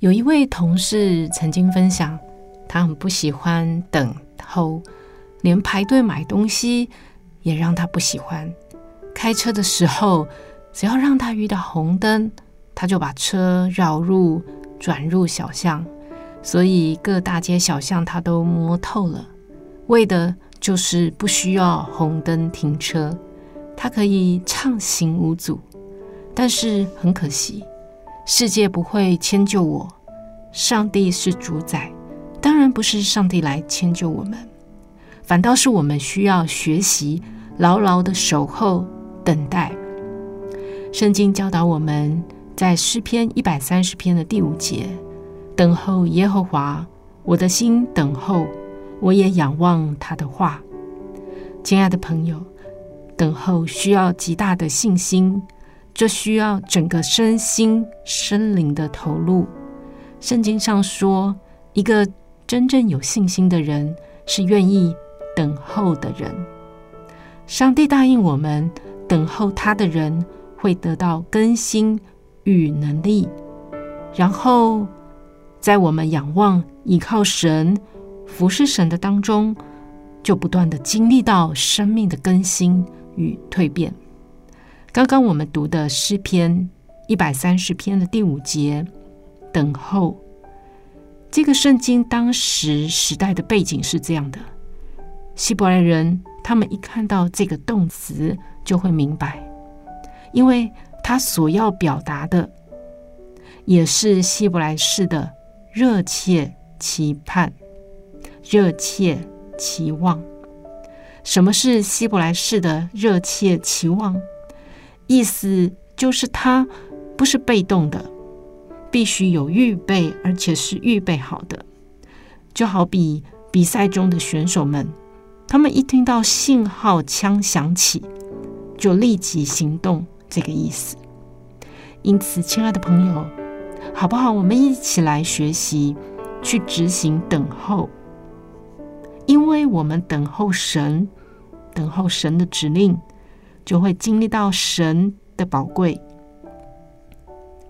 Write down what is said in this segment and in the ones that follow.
有一位同事曾经分享，他很不喜欢等候，连排队买东西也让他不喜欢。开车的时候，只要让他遇到红灯，他就把车绕入、转入小巷，所以各大街小巷他都摸透了，为的就是不需要红灯停车，他可以畅行无阻。但是很可惜。世界不会迁就我，上帝是主宰，当然不是上帝来迁就我们，反倒是我们需要学习牢牢的守候等待。圣经教导我们在诗篇一百三十篇的第五节，等候耶和华，我的心等候，我也仰望他的话。亲爱的朋友，等候需要极大的信心。这需要整个身心、身灵的投入。圣经上说，一个真正有信心的人是愿意等候的人。上帝答应我们，等候他的人会得到更新与能力。然后，在我们仰望、依靠神、服侍神的当中，就不断地经历到生命的更新与蜕变。刚刚我们读的诗篇一百三十篇的第五节，等候。这个圣经当时时代的背景是这样的：希伯来人他们一看到这个动词就会明白，因为他所要表达的也是希伯来式的热切期盼、热切期望。什么是希伯来式的热切期望？意思就是，他不是被动的，必须有预备，而且是预备好的。就好比比赛中的选手们，他们一听到信号枪响起，就立即行动，这个意思。因此，亲爱的朋友，好不好？我们一起来学习，去执行等候，因为我们等候神，等候神的指令。就会经历到神的宝贵，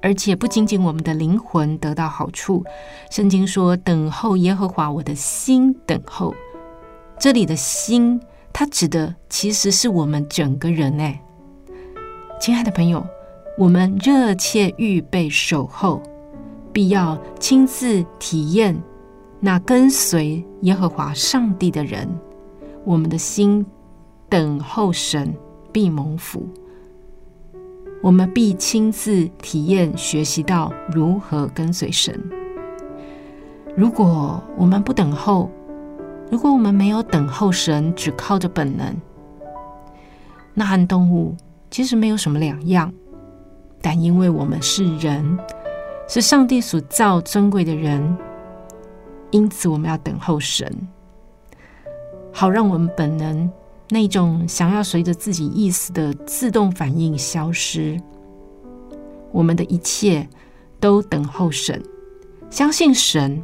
而且不仅仅我们的灵魂得到好处。圣经说：“等候耶和华，我的心等候。”这里的心，它指的其实是我们整个人。哎，亲爱的朋友，我们热切预备守候，必要亲自体验那跟随耶和华上帝的人。我们的心等候神。必蒙福，我们必亲自体验、学习到如何跟随神。如果我们不等候，如果我们没有等候神，只靠着本能，那和动物其实没有什么两样。但因为我们是人，是上帝所造尊贵的人，因此我们要等候神，好让我们本能。那种想要随着自己意思的自动反应消失，我们的一切都等候神，相信神。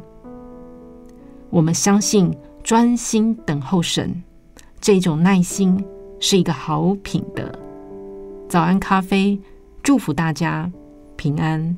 我们相信专心等候神，这种耐心是一个好品德。早安咖啡，祝福大家平安。